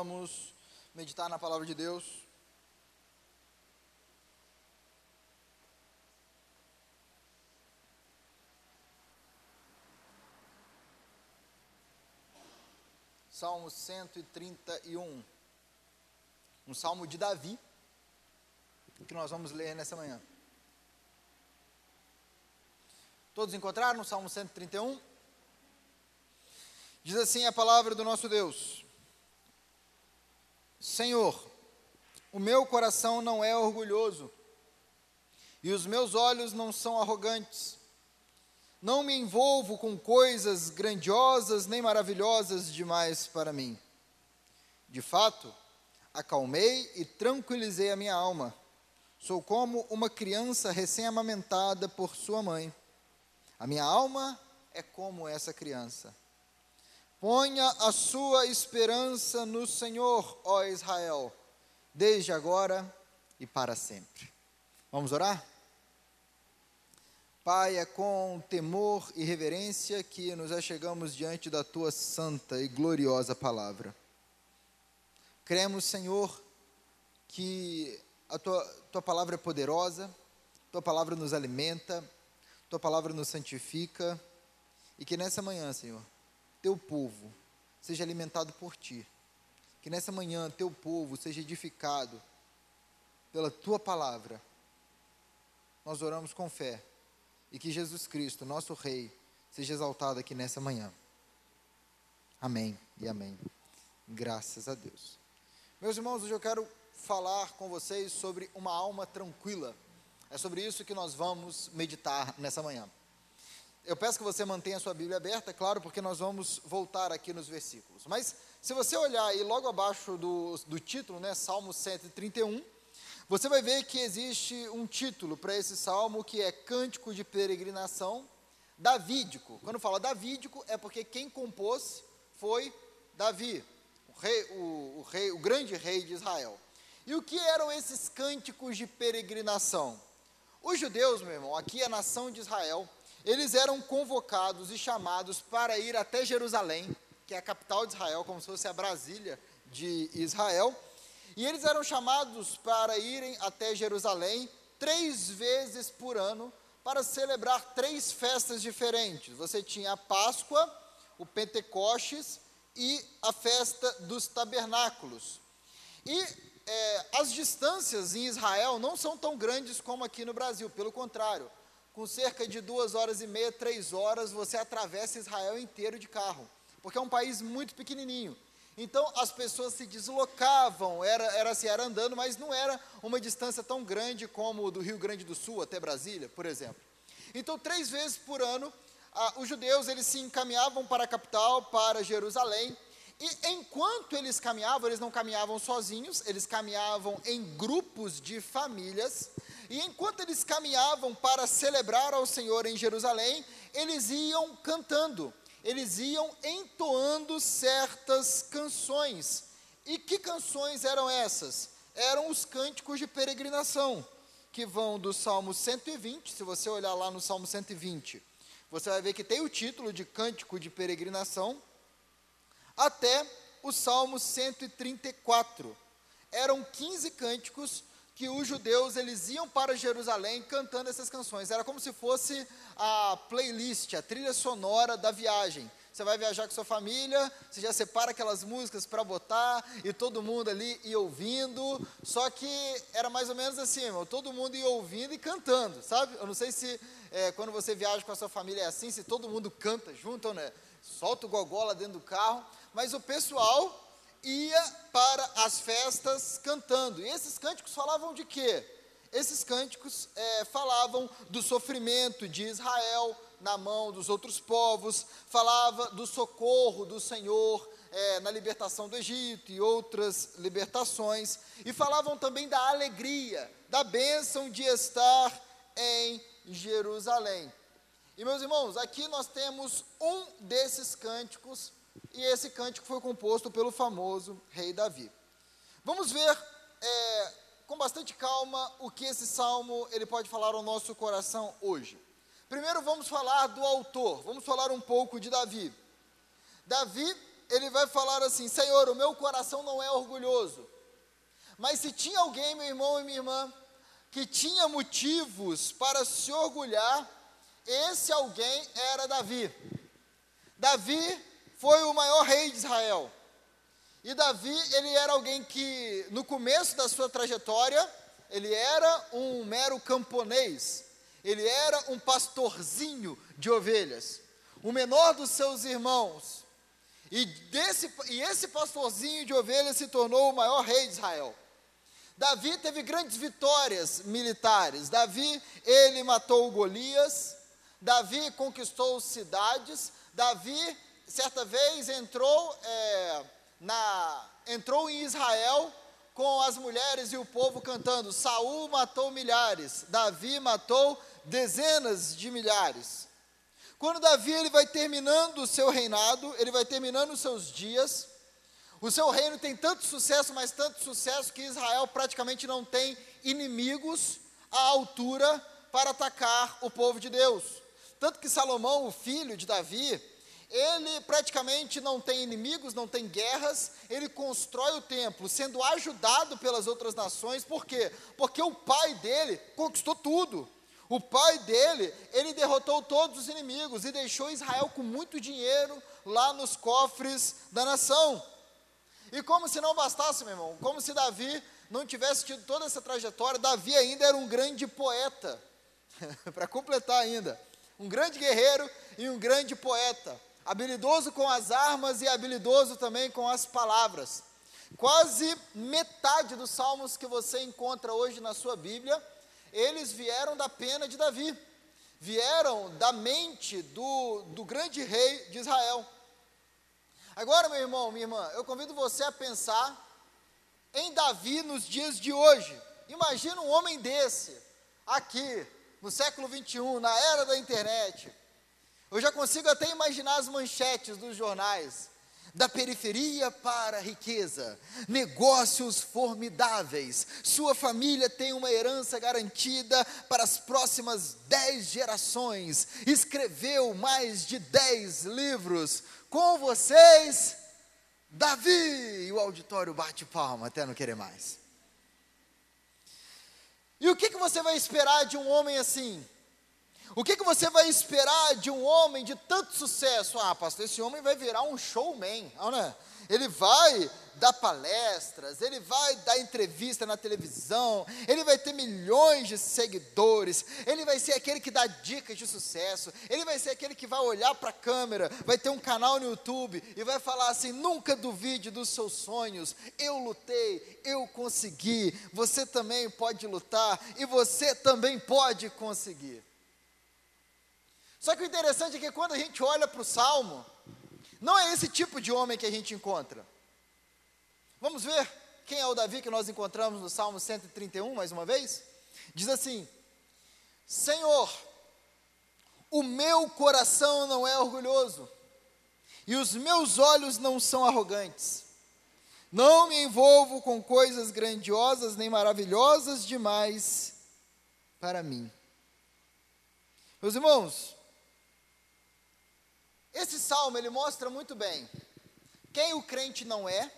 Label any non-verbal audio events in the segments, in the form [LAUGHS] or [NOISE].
vamos meditar na palavra de Deus. Salmo 131, um salmo de Davi, que nós vamos ler nessa manhã. Todos encontraram o Salmo 131? Diz assim a palavra do nosso Deus: Senhor, o meu coração não é orgulhoso, e os meus olhos não são arrogantes. Não me envolvo com coisas grandiosas nem maravilhosas demais para mim. De fato, acalmei e tranquilizei a minha alma. Sou como uma criança recém-amamentada por sua mãe. A minha alma é como essa criança. Ponha a sua esperança no Senhor, ó Israel, desde agora e para sempre. Vamos orar? Pai, é com temor e reverência que nos achegamos diante da tua santa e gloriosa palavra. Cremos, Senhor, que a tua, tua palavra é poderosa, tua palavra nos alimenta, tua palavra nos santifica, e que nessa manhã, Senhor, teu povo seja alimentado por ti. Que nessa manhã teu povo seja edificado pela tua palavra. Nós oramos com fé e que Jesus Cristo, nosso Rei, seja exaltado aqui nessa manhã. Amém e amém. Graças a Deus. Meus irmãos, hoje eu quero falar com vocês sobre uma alma tranquila. É sobre isso que nós vamos meditar nessa manhã. Eu peço que você mantenha a sua Bíblia aberta, é claro, porque nós vamos voltar aqui nos versículos. Mas se você olhar aí logo abaixo do, do título, né, Salmo 131, você vai ver que existe um título para esse salmo que é Cântico de Peregrinação Davídico. Quando fala Davídico, é porque quem compôs foi Davi, o, rei, o, o, rei, o grande rei de Israel. E o que eram esses cânticos de peregrinação? Os judeus, meu irmão, aqui a nação de Israel, eles eram convocados e chamados para ir até Jerusalém, que é a capital de Israel, como se fosse a Brasília de Israel e eles eram chamados para irem até Jerusalém três vezes por ano para celebrar três festas diferentes. Você tinha a Páscoa, o Pentecostes e a festa dos tabernáculos. E é, as distâncias em Israel não são tão grandes como aqui no Brasil, pelo contrário, com cerca de duas horas e meia, três horas, você atravessa Israel inteiro de carro, porque é um país muito pequenininho. Então as pessoas se deslocavam, era, era assim, era andando, mas não era uma distância tão grande como do Rio Grande do Sul até Brasília, por exemplo. Então três vezes por ano, os judeus eles se encaminhavam para a capital, para Jerusalém, e enquanto eles caminhavam, eles não caminhavam sozinhos, eles caminhavam em grupos de famílias, e enquanto eles caminhavam para celebrar ao Senhor em Jerusalém, eles iam cantando eles iam entoando certas canções. E que canções eram essas? Eram os cânticos de peregrinação, que vão do Salmo 120, se você olhar lá no Salmo 120, você vai ver que tem o título de Cântico de Peregrinação, até o Salmo 134. Eram 15 cânticos que os judeus eles iam para Jerusalém cantando essas canções. Era como se fosse a playlist, a trilha sonora da viagem. Você vai viajar com sua família, você já separa aquelas músicas para botar e todo mundo ali ia ouvindo. Só que era mais ou menos assim, todo mundo ia ouvindo e cantando, sabe? Eu não sei se é, quando você viaja com a sua família é assim, se todo mundo canta junto, né? Solta o gogó lá dentro do carro. Mas o pessoal ia para as festas cantando. E esses cânticos falavam de quê? Esses cânticos é, falavam do sofrimento de Israel na mão dos outros povos, falava do socorro do Senhor é, na libertação do Egito e outras libertações, e falavam também da alegria, da bênção de estar em Jerusalém. E meus irmãos, aqui nós temos um desses cânticos e esse cântico foi composto pelo famoso rei Davi. Vamos ver é, com bastante calma o que esse salmo ele pode falar ao nosso coração hoje. Primeiro vamos falar do autor, vamos falar um pouco de Davi. Davi, ele vai falar assim: Senhor, o meu coração não é orgulhoso. Mas se tinha alguém, meu irmão e minha irmã, que tinha motivos para se orgulhar, esse alguém era Davi. Davi foi o maior rei de Israel. E Davi, ele era alguém que, no começo da sua trajetória, ele era um mero camponês, ele era um pastorzinho de ovelhas, o menor dos seus irmãos. E, desse, e esse pastorzinho de ovelhas se tornou o maior rei de Israel. Davi teve grandes vitórias militares. Davi, ele matou Golias. Davi conquistou cidades. Davi, certa vez, entrou, é, na, entrou em Israel com as mulheres e o povo cantando: Saul matou milhares, Davi matou dezenas de milhares. Quando Davi ele vai terminando o seu reinado, ele vai terminando os seus dias, o seu reino tem tanto sucesso, mas tanto sucesso que Israel praticamente não tem inimigos à altura para atacar o povo de Deus. Tanto que Salomão, o filho de Davi, ele praticamente não tem inimigos, não tem guerras, ele constrói o templo, sendo ajudado pelas outras nações, por quê? Porque o pai dele conquistou tudo. O pai dele, ele derrotou todos os inimigos e deixou Israel com muito dinheiro lá nos cofres da nação. E como se não bastasse, meu irmão, como se Davi não tivesse tido toda essa trajetória, Davi ainda era um grande poeta, [LAUGHS] para completar ainda, um grande guerreiro e um grande poeta, habilidoso com as armas e habilidoso também com as palavras. Quase metade dos salmos que você encontra hoje na sua Bíblia eles vieram da pena de Davi, vieram da mente do, do grande rei de Israel. Agora, meu irmão, minha irmã, eu convido você a pensar em Davi nos dias de hoje. Imagina um homem desse, aqui, no século 21, na era da internet. Eu já consigo até imaginar as manchetes dos jornais da periferia para a riqueza, negócios formidáveis. Sua família tem uma herança garantida para as próximas dez gerações. Escreveu mais de dez livros. Com vocês, Davi! E o auditório bate palma até não querer mais. E o que, que você vai esperar de um homem assim? O que, que você vai esperar de um homem de tanto sucesso? Ah, pastor, esse homem vai virar um showman, não é? Ele vai dar palestras, ele vai dar entrevista na televisão, ele vai ter milhões de seguidores, ele vai ser aquele que dá dicas de sucesso, ele vai ser aquele que vai olhar para a câmera, vai ter um canal no YouTube e vai falar assim: nunca duvide dos seus sonhos, eu lutei, eu consegui, você também pode lutar e você também pode conseguir. Só que o interessante é que quando a gente olha para o Salmo, não é esse tipo de homem que a gente encontra. Vamos ver quem é o Davi que nós encontramos no Salmo 131, mais uma vez? Diz assim: Senhor, o meu coração não é orgulhoso, e os meus olhos não são arrogantes. Não me envolvo com coisas grandiosas nem maravilhosas demais para mim. Meus irmãos, esse salmo ele mostra muito bem quem o crente não é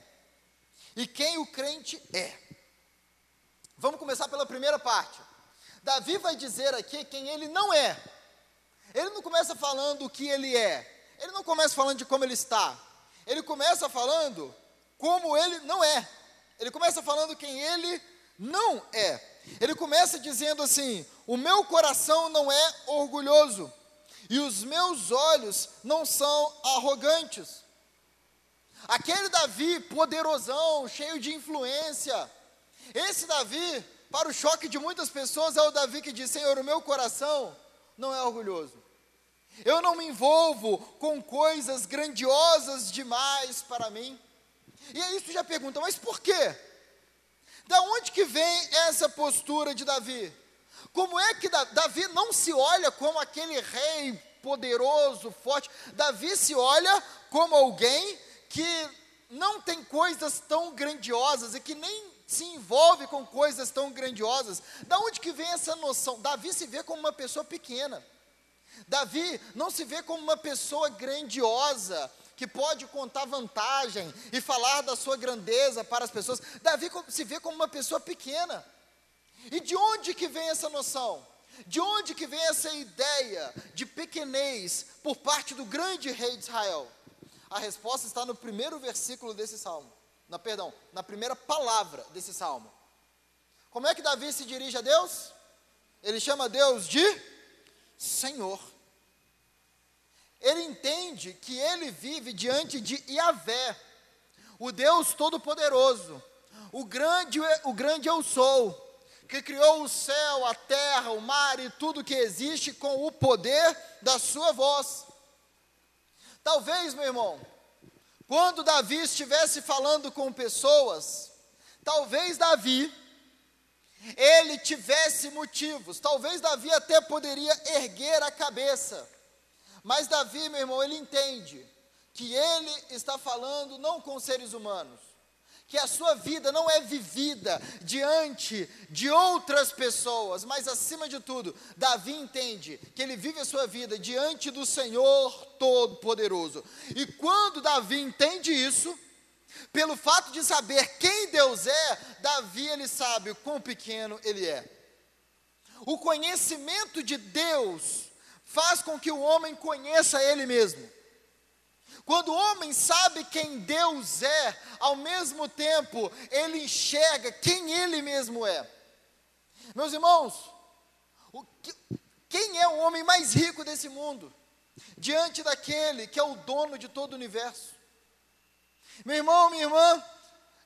e quem o crente é. Vamos começar pela primeira parte. Davi vai dizer aqui quem ele não é. Ele não começa falando o que ele é. Ele não começa falando de como ele está. Ele começa falando como ele não é. Ele começa falando quem ele não é. Ele começa dizendo assim: O meu coração não é orgulhoso e os meus olhos não são arrogantes. Aquele Davi poderosão, cheio de influência, esse Davi, para o choque de muitas pessoas, é o Davi que diz: Senhor, o meu coração não é orgulhoso. Eu não me envolvo com coisas grandiosas demais para mim. E aí isso já pergunta, mas por quê? Da onde que vem essa postura de Davi? Como é que Davi não se olha como aquele rei poderoso, forte? Davi se olha como alguém que não tem coisas tão grandiosas e que nem se envolve com coisas tão grandiosas. Da onde que vem essa noção? Davi se vê como uma pessoa pequena. Davi não se vê como uma pessoa grandiosa, que pode contar vantagem e falar da sua grandeza para as pessoas. Davi se vê como uma pessoa pequena. E de onde que vem essa noção? De onde que vem essa ideia de pequenez por parte do grande rei de Israel? A resposta está no primeiro versículo desse salmo. Na, perdão, na primeira palavra desse salmo. Como é que Davi se dirige a Deus? Ele chama Deus de Senhor. Ele entende que ele vive diante de Yahvé, o Deus Todo-Poderoso, o grande, o grande eu sou, que criou o céu, a terra, o mar e tudo que existe com o poder da sua voz. Talvez, meu irmão, quando Davi estivesse falando com pessoas, talvez Davi ele tivesse motivos, talvez Davi até poderia erguer a cabeça. Mas Davi, meu irmão, ele entende que ele está falando não com seres humanos, que a sua vida não é vivida diante de outras pessoas, mas acima de tudo, Davi entende que ele vive a sua vida diante do Senhor Todo-Poderoso. E quando Davi entende isso, pelo fato de saber quem Deus é, Davi ele sabe o quão pequeno ele é. O conhecimento de Deus faz com que o homem conheça ele mesmo. Quando o homem sabe quem Deus é, ao mesmo tempo ele enxerga quem ele mesmo é. Meus irmãos, que, quem é o homem mais rico desse mundo? Diante daquele que é o dono de todo o universo. Meu irmão, minha irmã,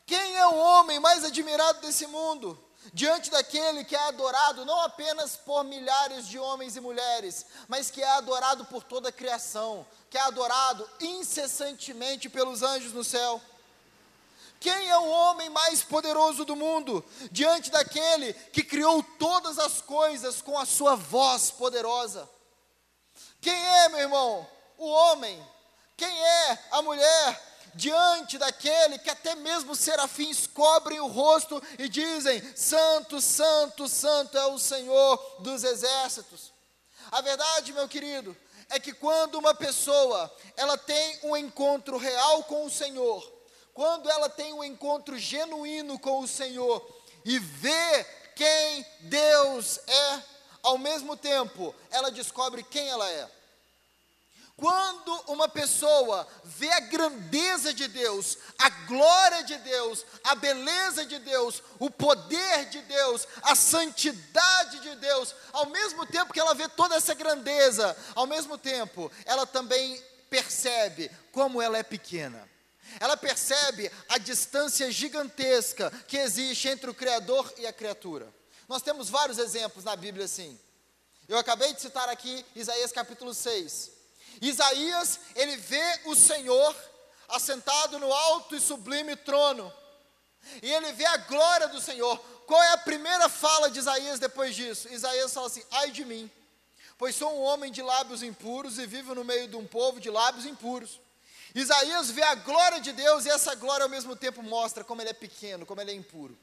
quem é o homem mais admirado desse mundo? Diante daquele que é adorado não apenas por milhares de homens e mulheres, mas que é adorado por toda a criação, que é adorado incessantemente pelos anjos no céu. Quem é o homem mais poderoso do mundo? Diante daquele que criou todas as coisas com a sua voz poderosa. Quem é, meu irmão? O homem. Quem é a mulher? Diante daquele que até mesmo serafins cobrem o rosto e dizem: Santo, Santo, Santo é o Senhor dos exércitos. A verdade, meu querido, é que quando uma pessoa ela tem um encontro real com o Senhor, quando ela tem um encontro genuíno com o Senhor e vê quem Deus é, ao mesmo tempo ela descobre quem ela é. Quando uma pessoa vê a grandeza de Deus, a glória de Deus, a beleza de Deus, o poder de Deus, a santidade de Deus, ao mesmo tempo que ela vê toda essa grandeza, ao mesmo tempo ela também percebe como ela é pequena. Ela percebe a distância gigantesca que existe entre o Criador e a criatura. Nós temos vários exemplos na Bíblia assim. Eu acabei de citar aqui Isaías capítulo 6 Isaías, ele vê o Senhor assentado no alto e sublime trono. E ele vê a glória do Senhor. Qual é a primeira fala de Isaías depois disso? Isaías fala assim: Ai de mim, pois sou um homem de lábios impuros e vivo no meio de um povo de lábios impuros. Isaías vê a glória de Deus e essa glória ao mesmo tempo mostra como ele é pequeno, como ele é impuro.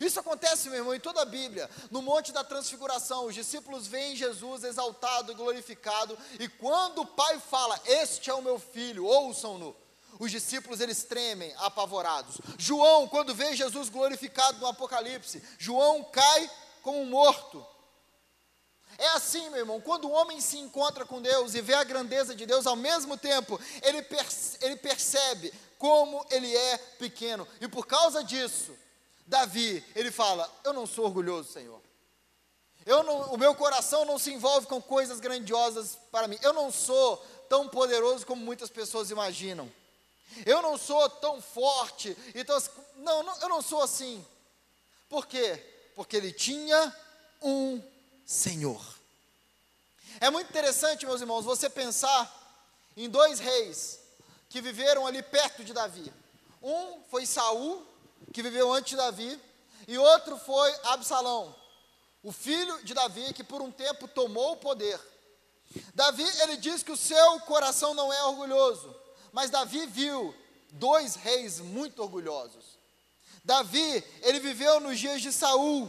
Isso acontece, meu irmão, em toda a Bíblia. No Monte da Transfiguração, os discípulos veem Jesus exaltado e glorificado, e quando o Pai fala: Este é o meu filho, ouçam-no. Os discípulos eles tremem, apavorados. João, quando vê Jesus glorificado no Apocalipse, João cai como morto. É assim, meu irmão, quando o homem se encontra com Deus e vê a grandeza de Deus, ao mesmo tempo, ele, ele percebe como ele é pequeno, e por causa disso, Davi, ele fala: Eu não sou orgulhoso, Senhor. Eu não, o meu coração não se envolve com coisas grandiosas para mim. Eu não sou tão poderoso como muitas pessoas imaginam. Eu não sou tão forte. Então, não, não, eu não sou assim. Por quê? Porque ele tinha um Senhor. É muito interessante, meus irmãos, você pensar em dois reis que viveram ali perto de Davi. Um foi Saul que viveu antes de Davi, e outro foi Absalão, o filho de Davi, que por um tempo tomou o poder. Davi, ele diz que o seu coração não é orgulhoso, mas Davi viu dois reis muito orgulhosos. Davi, ele viveu nos dias de Saul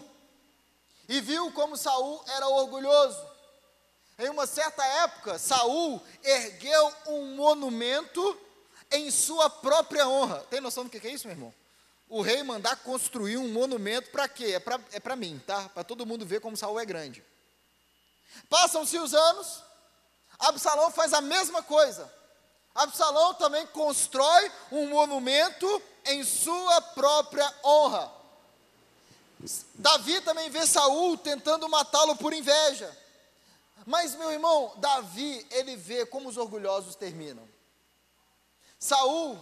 e viu como Saul era orgulhoso. Em uma certa época, Saul ergueu um monumento em sua própria honra. Tem noção do que é isso, meu irmão? O rei mandar construir um monumento para quê? É para é mim, tá? Para todo mundo ver como Saul é grande. Passam-se os anos, Absalão faz a mesma coisa. Absalão também constrói um monumento em sua própria honra. Davi também vê Saul tentando matá-lo por inveja. Mas meu irmão, Davi, ele vê como os orgulhosos terminam. Saul,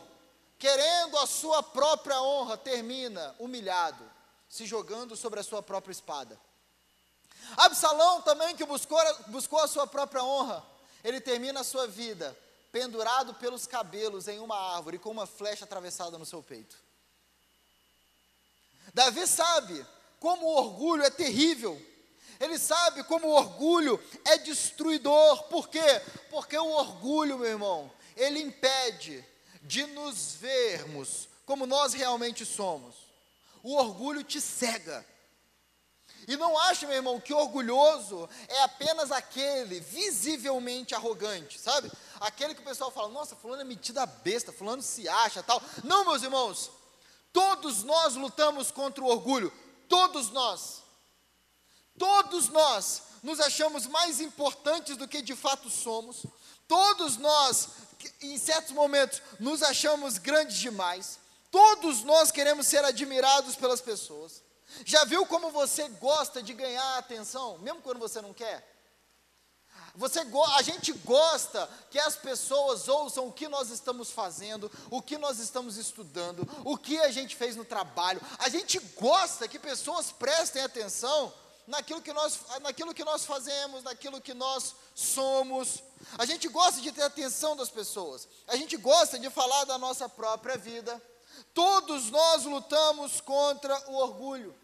querendo a sua própria honra, termina humilhado, se jogando sobre a sua própria espada. Absalão também, que buscou, buscou a sua própria honra, ele termina a sua vida pendurado pelos cabelos em uma árvore com uma flecha atravessada no seu peito. Davi sabe como o orgulho é terrível. Ele sabe como o orgulho é destruidor. Por quê? Porque o orgulho, meu irmão, ele impede de nos vermos como nós realmente somos. O orgulho te cega. E não ache, meu irmão, que orgulhoso é apenas aquele visivelmente arrogante, sabe? Aquele que o pessoal fala, nossa, fulano é metida besta, fulano se acha, tal. Não, meus irmãos, todos nós lutamos contra o orgulho, todos nós. Todos nós nos achamos mais importantes do que de fato somos. Todos nós, em certos momentos, nos achamos grandes demais. Todos nós queremos ser admirados pelas pessoas. Já viu como você gosta de ganhar atenção, mesmo quando você não quer? Você, a gente gosta que as pessoas ouçam o que nós estamos fazendo, o que nós estamos estudando, o que a gente fez no trabalho. A gente gosta que pessoas prestem atenção naquilo que nós, naquilo que nós fazemos, naquilo que nós somos. A gente gosta de ter atenção das pessoas. A gente gosta de falar da nossa própria vida. Todos nós lutamos contra o orgulho.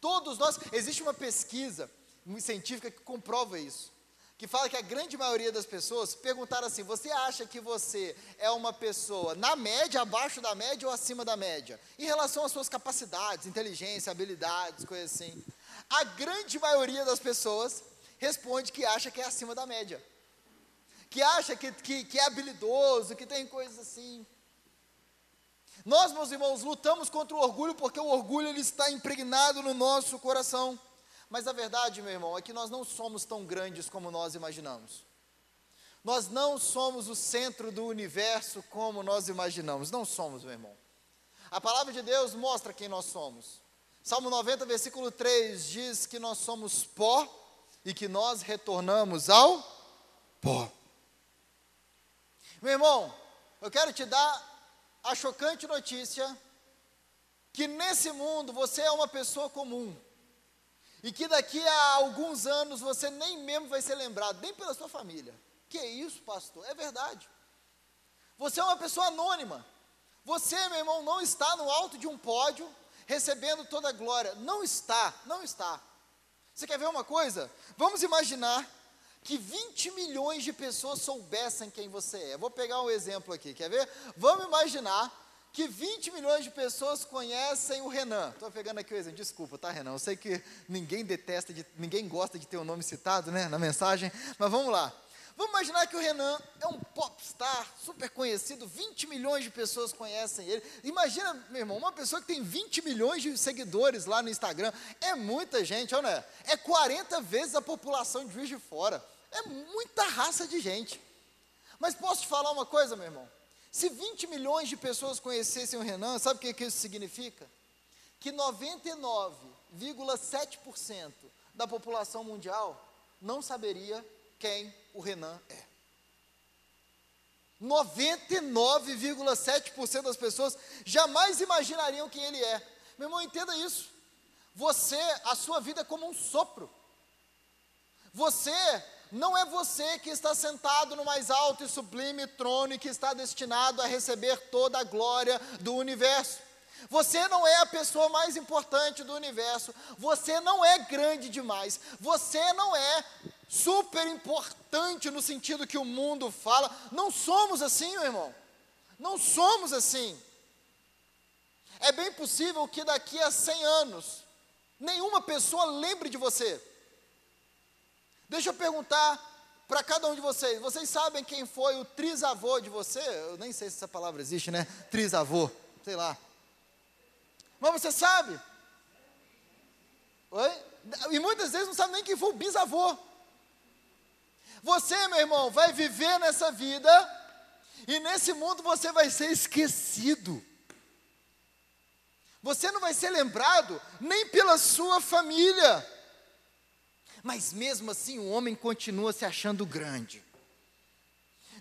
Todos nós, existe uma pesquisa científica que comprova isso, que fala que a grande maioria das pessoas perguntaram assim: você acha que você é uma pessoa na média, abaixo da média ou acima da média? Em relação às suas capacidades, inteligência, habilidades, coisas assim. A grande maioria das pessoas responde que acha que é acima da média, que acha que, que, que é habilidoso, que tem coisas assim. Nós, meus irmãos, lutamos contra o orgulho porque o orgulho ele está impregnado no nosso coração. Mas a verdade, meu irmão, é que nós não somos tão grandes como nós imaginamos. Nós não somos o centro do universo como nós imaginamos. Não somos, meu irmão. A palavra de Deus mostra quem nós somos. Salmo 90, versículo 3 diz que nós somos pó e que nós retornamos ao pó. Meu irmão, eu quero te dar a chocante notícia que nesse mundo você é uma pessoa comum. E que daqui a alguns anos você nem mesmo vai ser lembrado, nem pela sua família. Que isso, pastor? É verdade. Você é uma pessoa anônima. Você, meu irmão, não está no alto de um pódio recebendo toda a glória. Não está, não está. Você quer ver uma coisa? Vamos imaginar que 20 milhões de pessoas soubessem quem você é. Vou pegar um exemplo aqui, quer ver? Vamos imaginar que 20 milhões de pessoas conhecem o Renan. Estou pegando aqui o exemplo, desculpa, tá, Renan? Eu sei que ninguém detesta, de, ninguém gosta de ter o nome citado, né, na mensagem, mas vamos lá. Vamos imaginar que o Renan é um popstar super conhecido, 20 milhões de pessoas conhecem ele. Imagina, meu irmão, uma pessoa que tem 20 milhões de seguidores lá no Instagram. É muita gente, ou não é? É 40 vezes a população de Juiz de Fora. É muita raça de gente. Mas posso te falar uma coisa, meu irmão? Se 20 milhões de pessoas conhecessem o Renan, sabe o que, que isso significa? Que 99,7% da população mundial não saberia quem o Renan é. 99,7% das pessoas jamais imaginariam quem ele é. Meu irmão, entenda isso. Você, a sua vida é como um sopro. Você não é você que está sentado no mais alto e sublime trono e que está destinado a receber toda a glória do universo. Você não é a pessoa mais importante do universo. Você não é grande demais. Você não é super importante no sentido que o mundo fala. Não somos assim, meu irmão. Não somos assim. É bem possível que daqui a 100 anos nenhuma pessoa lembre de você. Deixa eu perguntar para cada um de vocês. Vocês sabem quem foi o trisavô de você? Eu nem sei se essa palavra existe, né? Trisavô, sei lá. Mas você sabe? Oi? E muitas vezes não sabe nem quem foi o bisavô. Você, meu irmão, vai viver nessa vida e nesse mundo você vai ser esquecido. Você não vai ser lembrado nem pela sua família. Mas mesmo assim, o homem continua se achando grande.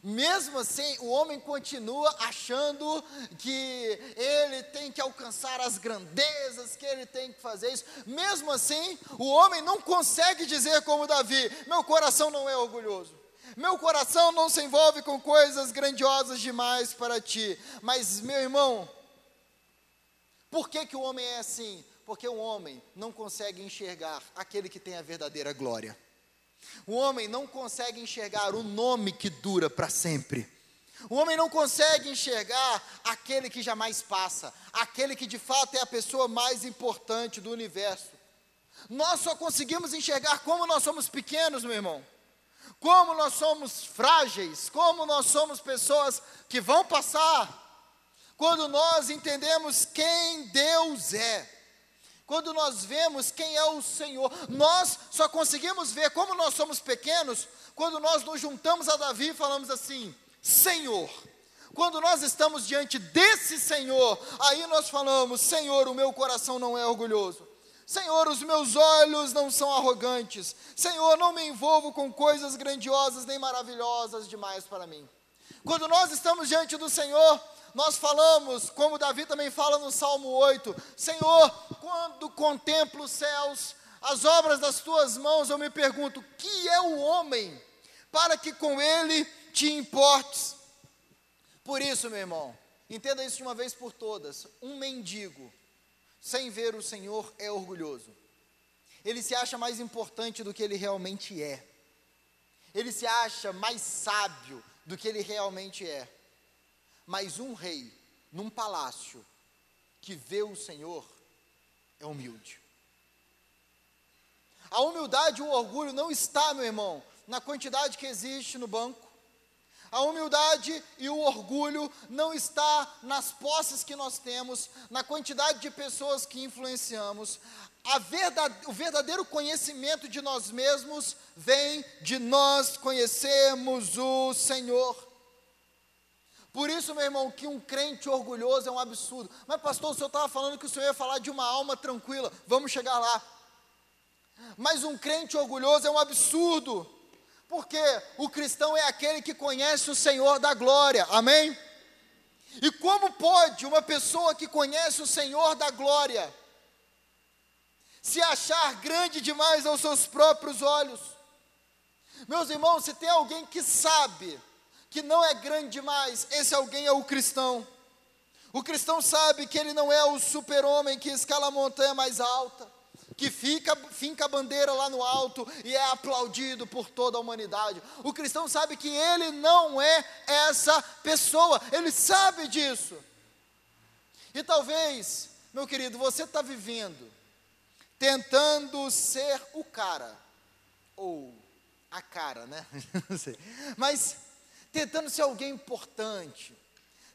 Mesmo assim, o homem continua achando que ele tem que alcançar as grandezas, que ele tem que fazer isso. Mesmo assim, o homem não consegue dizer como Davi: meu coração não é orgulhoso. Meu coração não se envolve com coisas grandiosas demais para ti. Mas, meu irmão, por que, que o homem é assim? Porque o homem não consegue enxergar aquele que tem a verdadeira glória. O homem não consegue enxergar o nome que dura para sempre. O homem não consegue enxergar aquele que jamais passa, aquele que de fato é a pessoa mais importante do universo. Nós só conseguimos enxergar como nós somos pequenos, meu irmão. Como nós somos frágeis, como nós somos pessoas que vão passar. Quando nós entendemos quem Deus é quando nós vemos quem é o Senhor, nós só conseguimos ver como nós somos pequenos quando nós nos juntamos a Davi e falamos assim: Senhor. Quando nós estamos diante desse Senhor, aí nós falamos: Senhor, o meu coração não é orgulhoso. Senhor, os meus olhos não são arrogantes. Senhor, não me envolvo com coisas grandiosas nem maravilhosas demais para mim. Quando nós estamos diante do Senhor, nós falamos, como Davi também fala no Salmo 8: Senhor, quando contemplo os céus, as obras das tuas mãos, eu me pergunto: que é o homem para que com ele te importes? Por isso, meu irmão, entenda isso de uma vez por todas: um mendigo, sem ver o Senhor, é orgulhoso. Ele se acha mais importante do que ele realmente é. Ele se acha mais sábio do que ele realmente é. Mas um rei, num palácio, que vê o Senhor, é humilde. A humildade e o orgulho não está, meu irmão, na quantidade que existe no banco. A humildade e o orgulho não está nas posses que nós temos, na quantidade de pessoas que influenciamos. Verdade, o verdadeiro conhecimento de nós mesmos vem de nós conhecermos o Senhor. Por isso, meu irmão, que um crente orgulhoso é um absurdo. Mas, pastor, o senhor estava falando que o senhor ia falar de uma alma tranquila. Vamos chegar lá. Mas um crente orgulhoso é um absurdo. Porque o cristão é aquele que conhece o Senhor da glória. Amém? E como pode uma pessoa que conhece o Senhor da glória se achar grande demais aos seus próprios olhos? Meus irmãos, se tem alguém que sabe que não é grande demais, esse alguém é o cristão. O cristão sabe que ele não é o super-homem que escala a montanha mais alta, que fica, finca a bandeira lá no alto e é aplaudido por toda a humanidade. O cristão sabe que ele não é essa pessoa, ele sabe disso. E talvez, meu querido, você está vivendo tentando ser o cara, ou a cara, né? [LAUGHS] Não sei. Mas tentando ser alguém importante,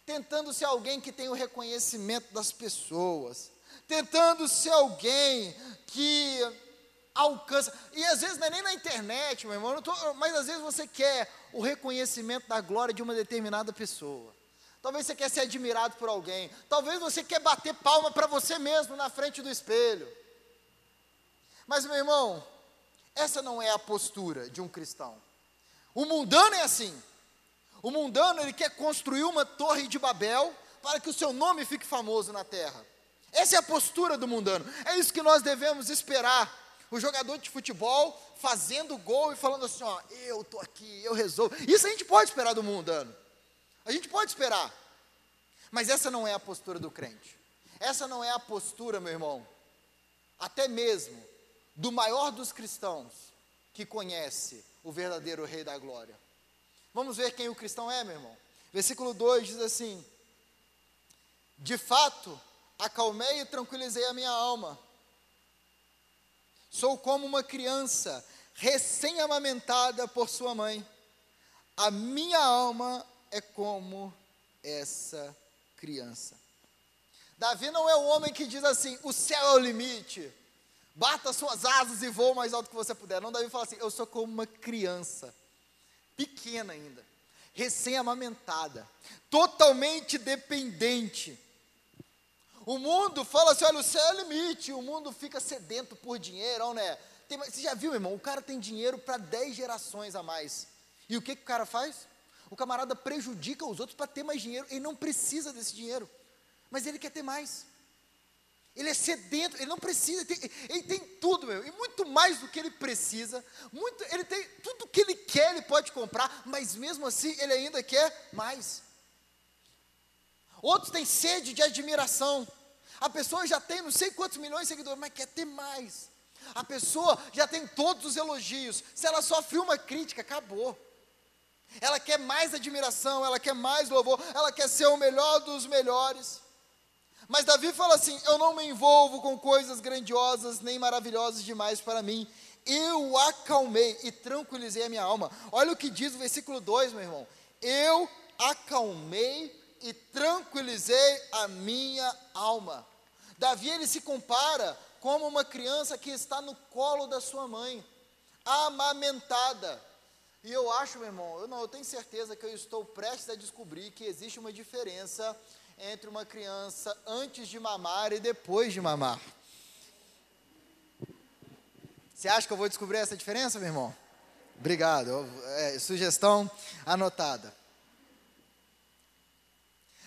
tentando ser alguém que tem o reconhecimento das pessoas, tentando ser alguém que alcança, e às vezes não é nem na internet, meu irmão, tô, mas às vezes você quer o reconhecimento da glória de uma determinada pessoa. Talvez você quer ser admirado por alguém. Talvez você quer bater palma para você mesmo na frente do espelho. Mas, meu irmão, essa não é a postura de um cristão. O mundano é assim. O mundano, ele quer construir uma torre de Babel para que o seu nome fique famoso na terra. Essa é a postura do mundano. É isso que nós devemos esperar. O jogador de futebol fazendo gol e falando assim: ó, eu estou aqui, eu resolvo. Isso a gente pode esperar do mundano. A gente pode esperar. Mas essa não é a postura do crente. Essa não é a postura, meu irmão, até mesmo do maior dos cristãos que conhece o verdadeiro Rei da Glória. Vamos ver quem o cristão é, meu irmão. Versículo 2 diz assim: De fato, acalmei e tranquilizei a minha alma. Sou como uma criança recém-amamentada por sua mãe. A minha alma é como essa criança. Davi não é o homem que diz assim: o céu é o limite, bata suas asas e voa mais alto que você puder. Não, Davi fala assim: eu sou como uma criança, pequena ainda, recém-amamentada, totalmente dependente. O mundo fala assim: olha, o céu é o limite, o mundo fica sedento por dinheiro, né? Tem, você já viu, irmão? O cara tem dinheiro para 10 gerações a mais. E o que, que o cara faz? O camarada prejudica os outros para ter mais dinheiro. Ele não precisa desse dinheiro, mas ele quer ter mais. Ele é sedento, ele não precisa, ele tem, ele tem tudo, meu, e muito mais do que ele precisa. Muito, ele tem tudo que ele quer, ele pode comprar, mas mesmo assim ele ainda quer mais. Outros têm sede de admiração. A pessoa já tem não sei quantos milhões de seguidores, mas quer ter mais. A pessoa já tem todos os elogios. Se ela sofre uma crítica, acabou. Ela quer mais admiração, ela quer mais louvor, ela quer ser o melhor dos melhores. Mas Davi fala assim: Eu não me envolvo com coisas grandiosas nem maravilhosas demais para mim. Eu acalmei e tranquilizei a minha alma. Olha o que diz o versículo 2, meu irmão. Eu acalmei e tranquilizei a minha alma. Davi ele se compara como uma criança que está no colo da sua mãe, amamentada. E eu acho, meu irmão, eu não, eu tenho certeza que eu estou prestes a descobrir que existe uma diferença entre uma criança antes de mamar e depois de mamar. Você acha que eu vou descobrir essa diferença, meu irmão? Obrigado. É, sugestão anotada.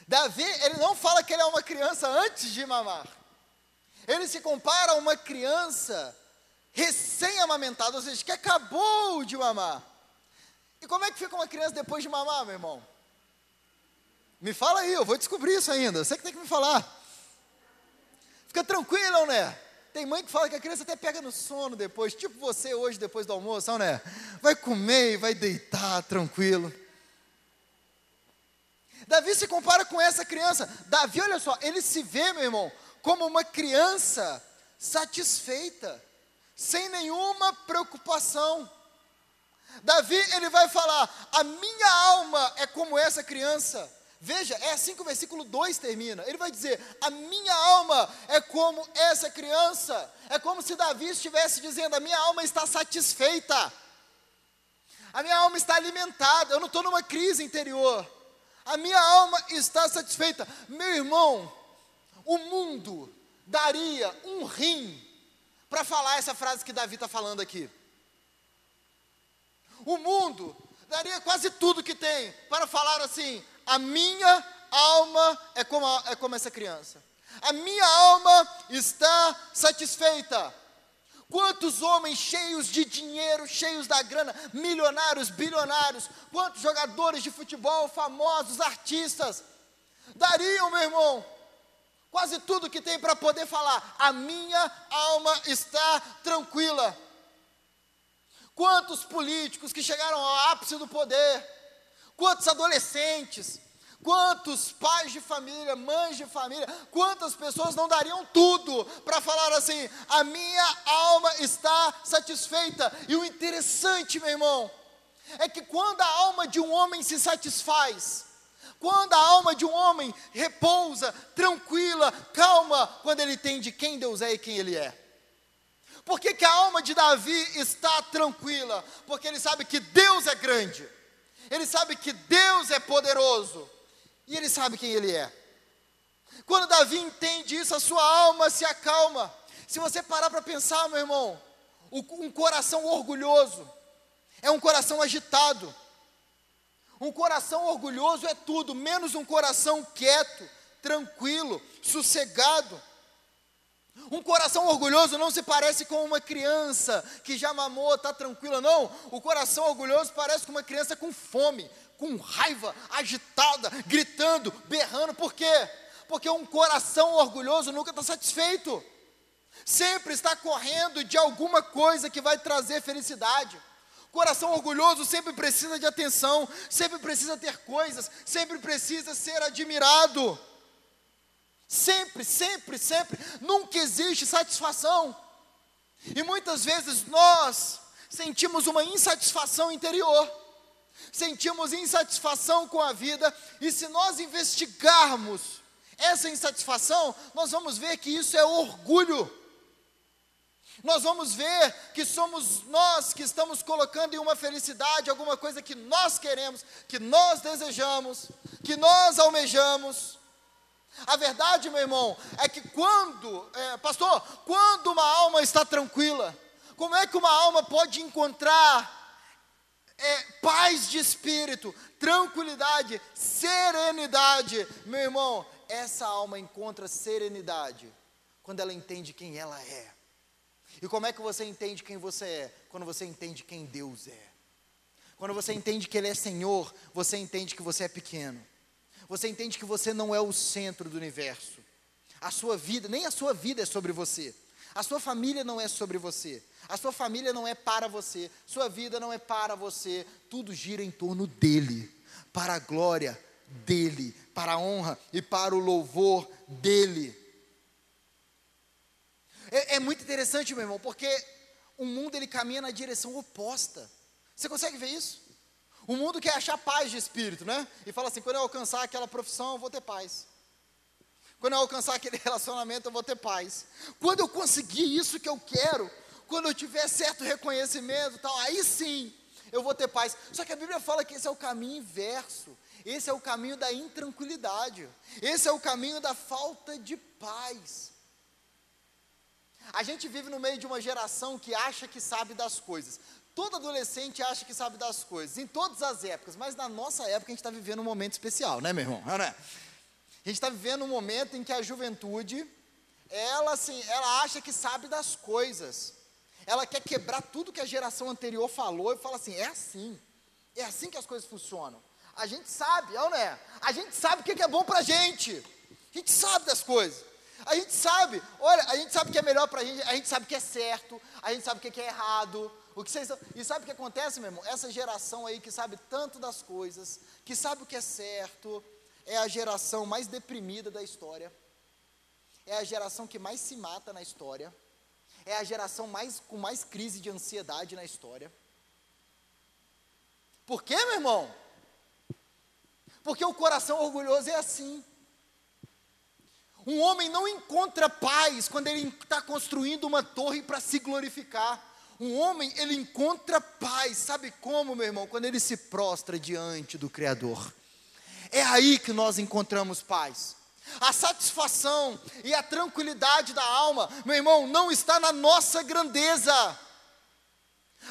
Davi, ele não fala que ele é uma criança antes de mamar. Ele se compara a uma criança recém-amamentada, ou seja, que acabou de mamar. E como é que fica uma criança depois de mamar, meu irmão? Me fala aí, eu vou descobrir isso ainda. Você que tem que me falar. Fica tranquilo, né? Tem mãe que fala que a criança até pega no sono depois, tipo você hoje depois do almoço, né? Vai comer e vai deitar tranquilo. Davi se compara com essa criança. Davi, olha só, ele se vê, meu irmão, como uma criança satisfeita, sem nenhuma preocupação. Davi, ele vai falar: A minha alma é como essa criança. Veja, é assim que o versículo 2 termina. Ele vai dizer: A minha alma é como essa criança. É como se Davi estivesse dizendo: A minha alma está satisfeita. A minha alma está alimentada. Eu não estou numa crise interior. A minha alma está satisfeita. Meu irmão, o mundo daria um rim para falar essa frase que Davi está falando aqui. O mundo daria quase tudo que tem para falar assim: a minha alma é como, é como essa criança. A minha alma está satisfeita. Quantos homens cheios de dinheiro, cheios da grana, milionários, bilionários, quantos jogadores de futebol, famosos, artistas, dariam, meu irmão, quase tudo que tem para poder falar: a minha alma está tranquila. Quantos políticos que chegaram ao ápice do poder, quantos adolescentes, Quantos pais de família, mães de família, quantas pessoas não dariam tudo para falar assim: a minha alma está satisfeita? E o interessante, meu irmão, é que quando a alma de um homem se satisfaz, quando a alma de um homem repousa, tranquila, calma, quando ele entende quem Deus é e quem ele é. Por que, que a alma de Davi está tranquila? Porque ele sabe que Deus é grande, ele sabe que Deus é poderoso, e ele sabe quem ele é. Quando Davi entende isso, a sua alma se acalma. Se você parar para pensar, meu irmão, um coração orgulhoso é um coração agitado. Um coração orgulhoso é tudo, menos um coração quieto, tranquilo, sossegado. Um coração orgulhoso não se parece com uma criança que já mamou, está tranquila, não. O coração orgulhoso parece com uma criança com fome, com raiva, agitada, gritando, berrando. Por quê? Porque um coração orgulhoso nunca está satisfeito. Sempre está correndo de alguma coisa que vai trazer felicidade. Coração orgulhoso sempre precisa de atenção, sempre precisa ter coisas, sempre precisa ser admirado. Sempre, sempre, sempre. Nunca existe satisfação. E muitas vezes nós sentimos uma insatisfação interior, sentimos insatisfação com a vida, e se nós investigarmos essa insatisfação, nós vamos ver que isso é orgulho. Nós vamos ver que somos nós que estamos colocando em uma felicidade alguma coisa que nós queremos, que nós desejamos, que nós almejamos. A verdade, meu irmão, é que quando, é, pastor, quando uma alma está tranquila, como é que uma alma pode encontrar é, paz de espírito, tranquilidade, serenidade? Meu irmão, essa alma encontra serenidade quando ela entende quem ela é. E como é que você entende quem você é? Quando você entende quem Deus é. Quando você entende que Ele é Senhor, você entende que você é pequeno. Você entende que você não é o centro do universo. A sua vida, nem a sua vida é sobre você. A sua família não é sobre você. A sua família não é para você. Sua vida não é para você. Tudo gira em torno dele, para a glória dele, para a honra e para o louvor dele. É, é muito interessante, meu irmão, porque o mundo ele caminha na direção oposta. Você consegue ver isso? O mundo quer achar paz de espírito, né? E fala assim: quando eu alcançar aquela profissão, eu vou ter paz. Quando eu alcançar aquele [LAUGHS] relacionamento, eu vou ter paz. Quando eu conseguir isso que eu quero, quando eu tiver certo reconhecimento, tal, aí sim eu vou ter paz. Só que a Bíblia fala que esse é o caminho inverso. Esse é o caminho da intranquilidade. Esse é o caminho da falta de paz. A gente vive no meio de uma geração que acha que sabe das coisas. Todo adolescente acha que sabe das coisas, em todas as épocas, mas na nossa época a gente está vivendo um momento especial, né, meu irmão? Não é? A gente está vivendo um momento em que a juventude, ela assim, ela acha que sabe das coisas. Ela quer quebrar tudo que a geração anterior falou e fala assim: é assim, é assim que as coisas funcionam. A gente sabe, não é? A gente sabe o que é bom para a gente. A gente sabe das coisas. A gente sabe, olha, a gente sabe o que é melhor para a gente, a gente sabe o que é certo, a gente sabe o que é errado. O que vocês, e sabe o que acontece, meu irmão? Essa geração aí que sabe tanto das coisas, que sabe o que é certo, é a geração mais deprimida da história. É a geração que mais se mata na história. É a geração mais, com mais crise de ansiedade na história. Por quê, meu irmão? Porque o coração orgulhoso é assim. Um homem não encontra paz quando ele está construindo uma torre para se glorificar. Um homem, ele encontra paz, sabe como, meu irmão? Quando ele se prostra diante do Criador. É aí que nós encontramos paz. A satisfação e a tranquilidade da alma, meu irmão, não está na nossa grandeza.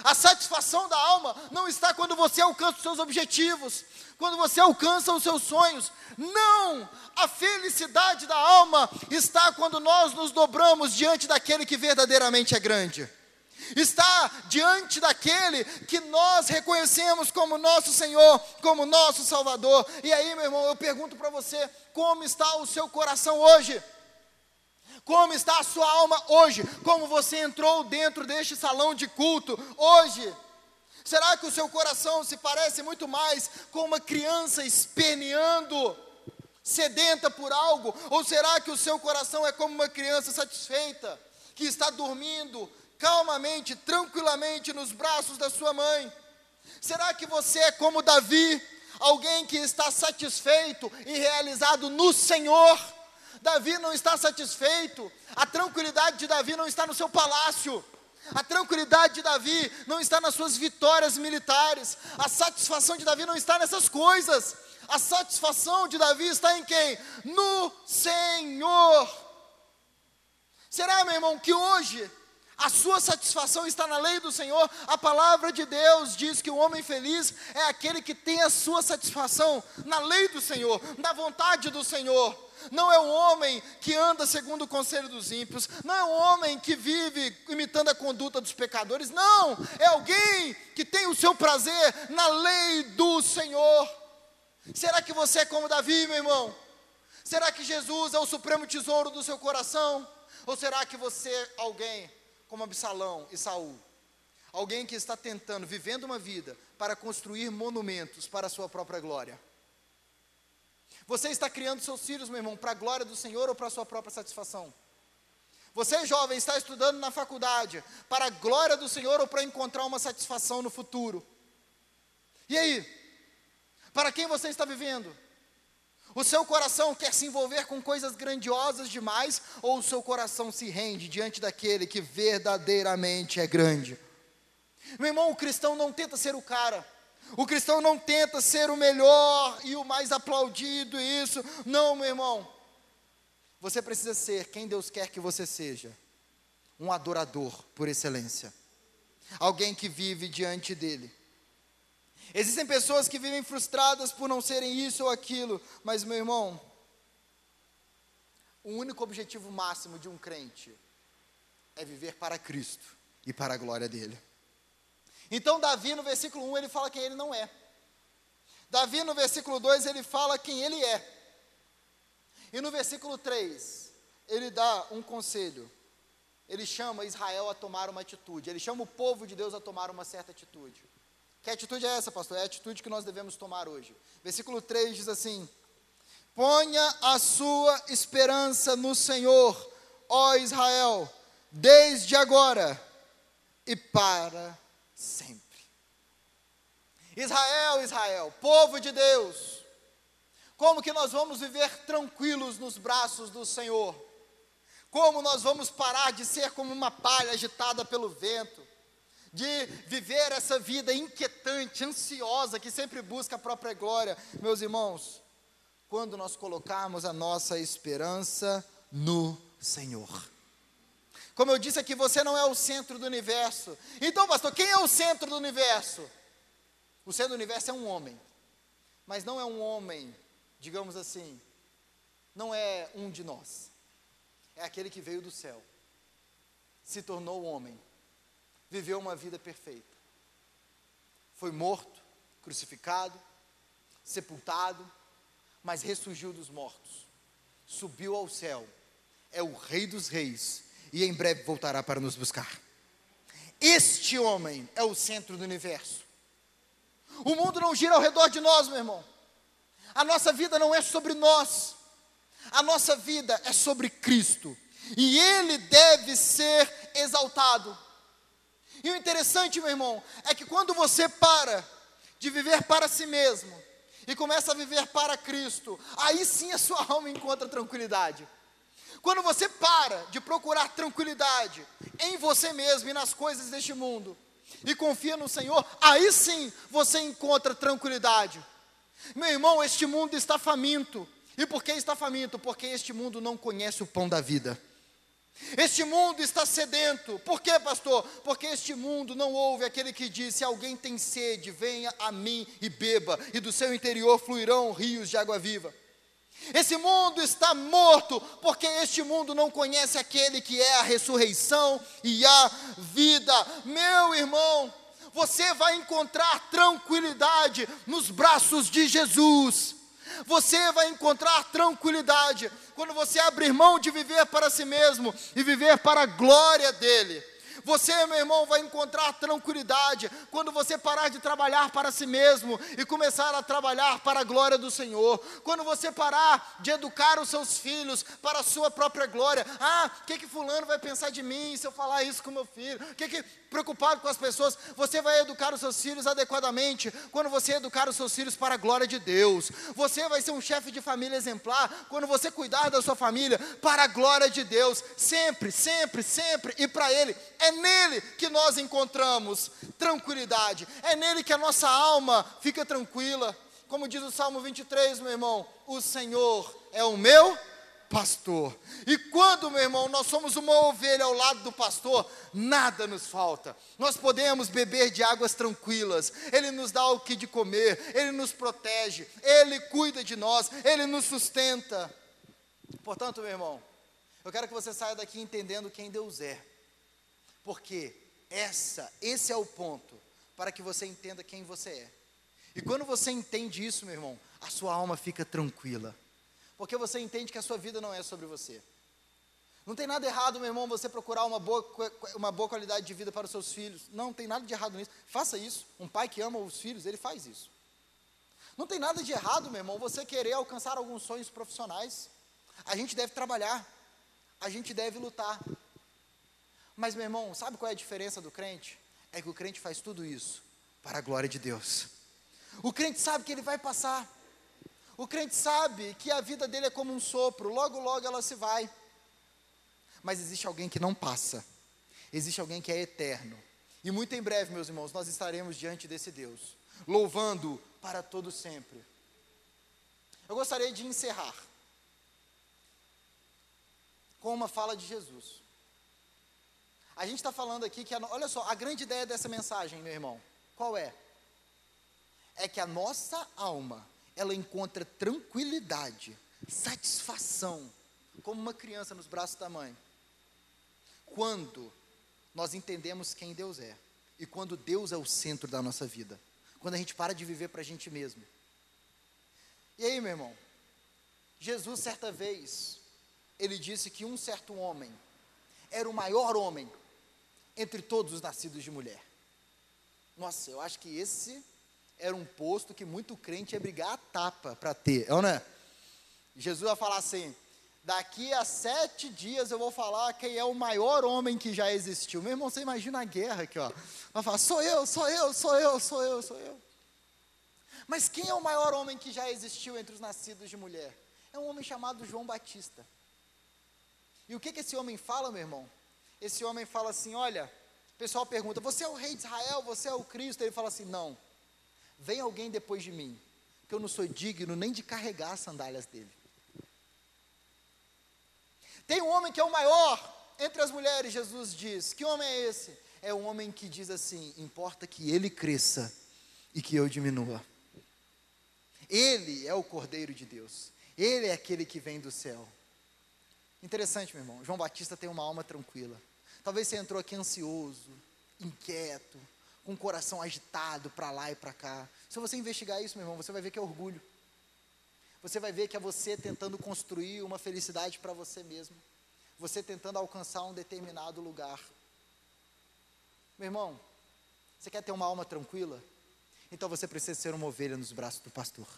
A satisfação da alma não está quando você alcança os seus objetivos, quando você alcança os seus sonhos. Não! A felicidade da alma está quando nós nos dobramos diante daquele que verdadeiramente é grande. Está diante daquele que nós reconhecemos como nosso Senhor, como nosso Salvador. E aí, meu irmão, eu pergunto para você: como está o seu coração hoje? Como está a sua alma hoje? Como você entrou dentro deste salão de culto hoje? Será que o seu coração se parece muito mais com uma criança esperneando, sedenta por algo? Ou será que o seu coração é como uma criança satisfeita, que está dormindo calmamente, tranquilamente nos braços da sua mãe? Será que você é como Davi, alguém que está satisfeito e realizado no Senhor? Davi não está satisfeito, a tranquilidade de Davi não está no seu palácio. A tranquilidade de Davi não está nas suas vitórias militares. A satisfação de Davi não está nessas coisas. A satisfação de Davi está em quem? No Senhor. Será, meu irmão, que hoje a sua satisfação está na lei do Senhor? A palavra de Deus diz que o homem feliz é aquele que tem a sua satisfação na lei do Senhor, na vontade do Senhor não é um homem que anda segundo o conselho dos ímpios, não é um homem que vive imitando a conduta dos pecadores, não, é alguém que tem o seu prazer na lei do Senhor. Será que você é como Davi, meu irmão? Será que Jesus é o supremo tesouro do seu coração? Ou será que você é alguém como Absalão e Saul? Alguém que está tentando, vivendo uma vida para construir monumentos para a sua própria glória? Você está criando seus filhos, meu irmão, para a glória do Senhor ou para a sua própria satisfação? Você, jovem, está estudando na faculdade para a glória do Senhor ou para encontrar uma satisfação no futuro? E aí? Para quem você está vivendo? O seu coração quer se envolver com coisas grandiosas demais ou o seu coração se rende diante daquele que verdadeiramente é grande? Meu irmão, o cristão não tenta ser o cara. O cristão não tenta ser o melhor e o mais aplaudido, isso. Não, meu irmão. Você precisa ser quem Deus quer que você seja: um adorador por excelência, alguém que vive diante dEle. Existem pessoas que vivem frustradas por não serem isso ou aquilo, mas, meu irmão, o único objetivo máximo de um crente é viver para Cristo e para a glória dEle. Então, Davi, no versículo 1, ele fala quem ele não é. Davi, no versículo 2, ele fala quem ele é. E no versículo 3, ele dá um conselho. Ele chama Israel a tomar uma atitude. Ele chama o povo de Deus a tomar uma certa atitude. Que atitude é essa, pastor? É a atitude que nós devemos tomar hoje. Versículo 3 diz assim: Ponha a sua esperança no Senhor, ó Israel, desde agora e para sempre. Israel, Israel, povo de Deus, como que nós vamos viver tranquilos nos braços do Senhor? Como nós vamos parar de ser como uma palha agitada pelo vento? De viver essa vida inquietante, ansiosa, que sempre busca a própria glória, meus irmãos, quando nós colocarmos a nossa esperança no Senhor. Como eu disse aqui, você não é o centro do universo. Então, pastor, quem é o centro do universo? O centro do universo é um homem. Mas não é um homem digamos assim, não é um de nós, é aquele que veio do céu, se tornou homem, viveu uma vida perfeita, foi morto, crucificado, sepultado, mas ressurgiu dos mortos, subiu ao céu, é o Rei dos Reis e em breve voltará para nos buscar. Este homem é o centro do universo. O mundo não gira ao redor de nós, meu irmão. A nossa vida não é sobre nós, a nossa vida é sobre Cristo, e Ele deve ser exaltado. E o interessante, meu irmão, é que quando você para de viver para si mesmo e começa a viver para Cristo, aí sim a sua alma encontra tranquilidade. Quando você para de procurar tranquilidade em você mesmo e nas coisas deste mundo e confia no Senhor, aí sim você encontra tranquilidade. Meu irmão, este mundo está faminto. E por que está faminto? Porque este mundo não conhece o pão da vida. Este mundo está sedento. Por quê, pastor? Porque este mundo não ouve aquele que diz: se alguém tem sede, venha a mim e beba, e do seu interior fluirão rios de água viva. Esse mundo está morto, porque este mundo não conhece aquele que é a ressurreição e a vida. Meu irmão, você vai encontrar tranquilidade nos braços de Jesus. Você vai encontrar tranquilidade quando você abrir mão de viver para si mesmo e viver para a glória dele. Você, meu irmão, vai encontrar tranquilidade quando você parar de trabalhar para si mesmo e começar a trabalhar para a glória do Senhor. Quando você parar de educar os seus filhos para a sua própria glória. Ah, o que que fulano vai pensar de mim se eu falar isso com meu filho? O que que preocupado com as pessoas, você vai educar os seus filhos adequadamente quando você educar os seus filhos para a glória de Deus. Você vai ser um chefe de família exemplar quando você cuidar da sua família para a glória de Deus, sempre, sempre, sempre e para ele. É nele que nós encontramos tranquilidade. É nele que a nossa alma fica tranquila. Como diz o Salmo 23, meu irmão, o Senhor é o meu pastor. E quando, meu irmão, nós somos uma ovelha ao lado do pastor, nada nos falta. Nós podemos beber de águas tranquilas. Ele nos dá o que de comer, ele nos protege, ele cuida de nós, ele nos sustenta. Portanto, meu irmão, eu quero que você saia daqui entendendo quem Deus é. Porque essa, esse é o ponto para que você entenda quem você é. E quando você entende isso, meu irmão, a sua alma fica tranquila. Porque você entende que a sua vida não é sobre você. Não tem nada errado, meu irmão, você procurar uma boa, uma boa qualidade de vida para os seus filhos. Não tem nada de errado nisso. Faça isso. Um pai que ama os filhos, ele faz isso. Não tem nada de errado, meu irmão, você querer alcançar alguns sonhos profissionais. A gente deve trabalhar. A gente deve lutar. Mas, meu irmão, sabe qual é a diferença do crente? É que o crente faz tudo isso para a glória de Deus. O crente sabe que ele vai passar. O crente sabe que a vida dele é como um sopro, logo, logo ela se vai. Mas existe alguém que não passa, existe alguém que é eterno. E muito em breve, meus irmãos, nós estaremos diante desse Deus, louvando para todo sempre. Eu gostaria de encerrar com uma fala de Jesus. A gente está falando aqui que, a, olha só, a grande ideia dessa mensagem, meu irmão, qual é? É que a nossa alma, ela encontra tranquilidade, satisfação, como uma criança nos braços da mãe, quando nós entendemos quem Deus é e quando Deus é o centro da nossa vida, quando a gente para de viver para a gente mesmo. E aí, meu irmão, Jesus, certa vez, ele disse que um certo homem era o maior homem entre todos os nascidos de mulher. Nossa, eu acho que esse era um posto que muito crente ia brigar a tapa para ter, é não é? Jesus ia falar assim: daqui a sete dias eu vou falar quem é o maior homem que já existiu. Meu irmão, você imagina a guerra aqui, ó. Vai falar: sou eu, sou eu, sou eu, sou eu, sou eu. Mas quem é o maior homem que já existiu entre os nascidos de mulher? É um homem chamado João Batista. E o que, que esse homem fala, meu irmão? Esse homem fala assim: olha, o pessoal pergunta, você é o rei de Israel, você é o Cristo? Ele fala assim: não, vem alguém depois de mim, que eu não sou digno nem de carregar as sandálias dele. Tem um homem que é o maior entre as mulheres, Jesus diz. Que homem é esse? É um homem que diz assim: importa que ele cresça e que eu diminua. Ele é o Cordeiro de Deus. Ele é aquele que vem do céu. Interessante, meu irmão. João Batista tem uma alma tranquila. Talvez você entrou aqui ansioso, inquieto, com o coração agitado para lá e para cá. Se você investigar isso, meu irmão, você vai ver que é orgulho. Você vai ver que é você tentando construir uma felicidade para você mesmo. Você tentando alcançar um determinado lugar. Meu irmão, você quer ter uma alma tranquila? Então você precisa ser uma ovelha nos braços do pastor.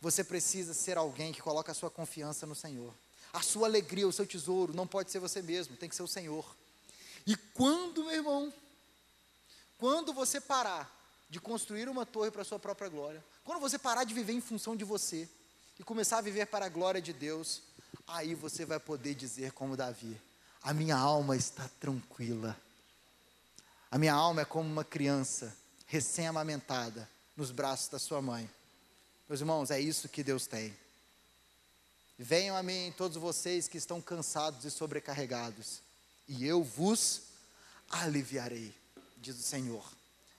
Você precisa ser alguém que coloca a sua confiança no Senhor. A sua alegria, o seu tesouro, não pode ser você mesmo, tem que ser o Senhor. E quando, meu irmão, quando você parar de construir uma torre para a sua própria glória, quando você parar de viver em função de você e começar a viver para a glória de Deus, aí você vai poder dizer como Davi: a minha alma está tranquila. A minha alma é como uma criança recém-amamentada nos braços da sua mãe. Meus irmãos, é isso que Deus tem. Venham a mim todos vocês que estão cansados e sobrecarregados, e eu vos aliviarei, diz o Senhor.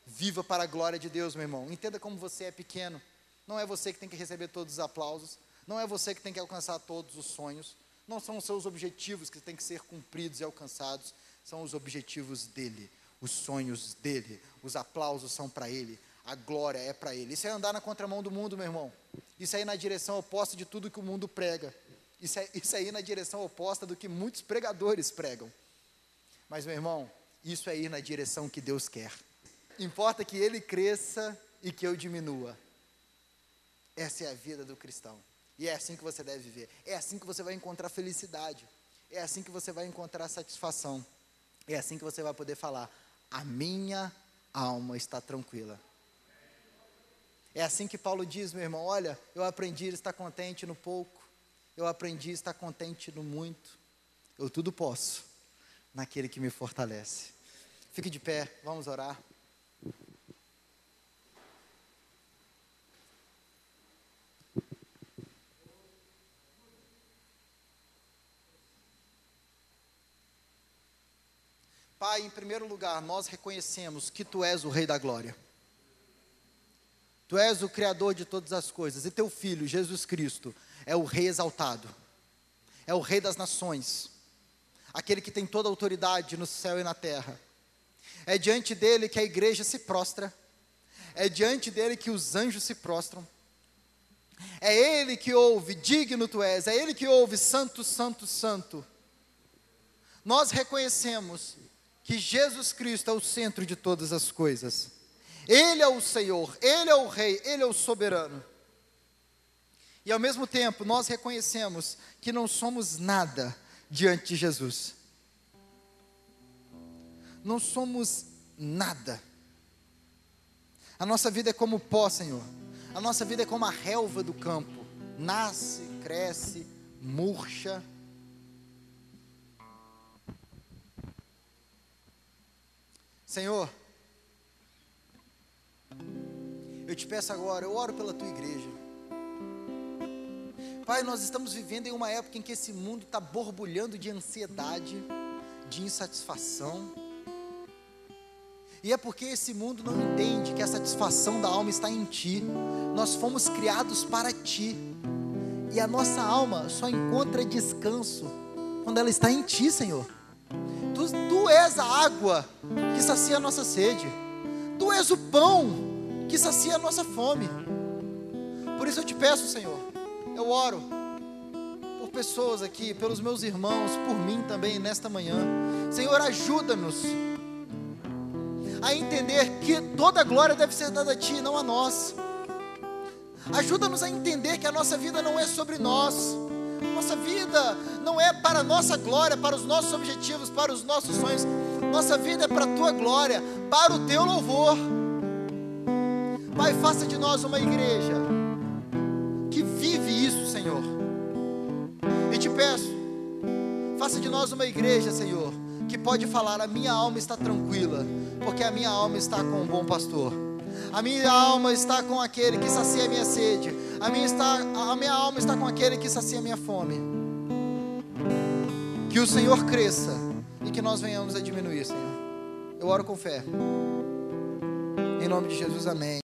Viva para a glória de Deus, meu irmão. Entenda como você é pequeno. Não é você que tem que receber todos os aplausos, não é você que tem que alcançar todos os sonhos, não são os seus objetivos que têm que ser cumpridos e alcançados, são os objetivos dele, os sonhos dele, os aplausos são para ele, a glória é para Ele. Isso é andar na contramão do mundo, meu irmão. Isso é ir na direção oposta de tudo que o mundo prega. Isso é, isso é ir na direção oposta do que muitos pregadores pregam. Mas, meu irmão, isso é ir na direção que Deus quer. Importa que Ele cresça e que eu diminua. Essa é a vida do cristão. E é assim que você deve viver. É assim que você vai encontrar felicidade. É assim que você vai encontrar satisfação. É assim que você vai poder falar: a minha alma está tranquila. É assim que Paulo diz, meu irmão: olha, eu aprendi a estar contente no pouco, eu aprendi a estar contente no muito, eu tudo posso naquele que me fortalece. Fique de pé, vamos orar. Pai, em primeiro lugar, nós reconhecemos que Tu és o Rei da Glória. Tu és o Criador de todas as coisas, e teu Filho, Jesus Cristo, é o Rei exaltado, é o Rei das nações, aquele que tem toda a autoridade no céu e na terra. É diante dele que a igreja se prostra, é diante dele que os anjos se prostram. É ele que ouve, digno tu és, é ele que ouve, santo, santo, santo. Nós reconhecemos que Jesus Cristo é o centro de todas as coisas. Ele é o Senhor, Ele é o Rei, Ele é o soberano. E ao mesmo tempo, nós reconhecemos que não somos nada diante de Jesus. não somos nada. A nossa vida é como pó, Senhor. A nossa vida é como a relva do campo. Nasce, cresce, murcha. Senhor, eu te peço agora, eu oro pela tua igreja. Pai, nós estamos vivendo em uma época em que esse mundo está borbulhando de ansiedade, de insatisfação. E é porque esse mundo não entende que a satisfação da alma está em Ti. Nós fomos criados para Ti. E a nossa alma só encontra descanso quando ela está em Ti, Senhor. Tu, tu és a água que sacia a nossa sede. Tu és o pão que sacia a nossa fome. Por isso eu te peço, Senhor, eu oro por pessoas aqui, pelos meus irmãos, por mim também nesta manhã. Senhor, ajuda-nos a entender que toda glória deve ser dada a Ti, não a nós. Ajuda-nos a entender que a nossa vida não é sobre nós. Nossa vida não é para a nossa glória, para os nossos objetivos, para os nossos sonhos. Nossa vida é para a tua glória, para o teu louvor. Pai, faça de nós uma igreja que vive isso, Senhor. E te peço, faça de nós uma igreja, Senhor, que pode falar: a minha alma está tranquila, porque a minha alma está com um bom pastor. A minha alma está com aquele que sacia a minha sede. A minha, está, a minha alma está com aquele que sacia a minha fome. Que o Senhor cresça e que nós venhamos a diminuir, Senhor. Eu oro com fé. Em nome de Jesus, amém.